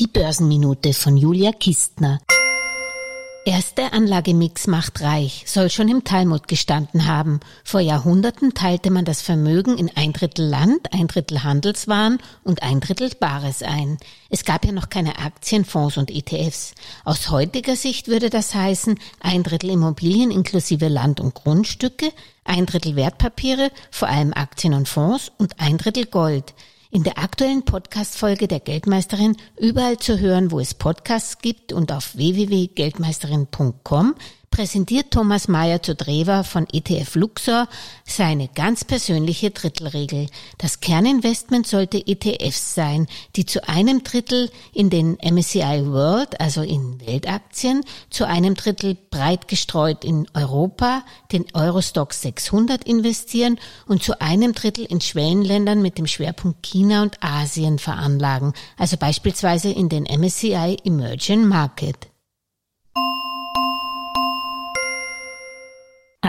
Die Börsenminute von Julia Kistner. Erste Anlagemix macht reich, soll schon im Talmud gestanden haben. Vor Jahrhunderten teilte man das Vermögen in ein Drittel Land, ein Drittel Handelswaren und ein Drittel Bares ein. Es gab ja noch keine Aktien, Fonds und ETFs. Aus heutiger Sicht würde das heißen, ein Drittel Immobilien inklusive Land und Grundstücke, ein Drittel Wertpapiere, vor allem Aktien und Fonds und ein Drittel Gold in der aktuellen Podcast-Folge der Geldmeisterin überall zu hören, wo es Podcasts gibt und auf www.geldmeisterin.com präsentiert Thomas Mayer zu Drewer von ETF Luxor seine ganz persönliche Drittelregel. Das Kerninvestment sollte ETFs sein, die zu einem Drittel in den MSCI World, also in Weltaktien, zu einem Drittel breit gestreut in Europa, den Eurostox 600 investieren und zu einem Drittel in Schwellenländern mit dem Schwerpunkt China und Asien veranlagen, also beispielsweise in den MSCI Emerging Market.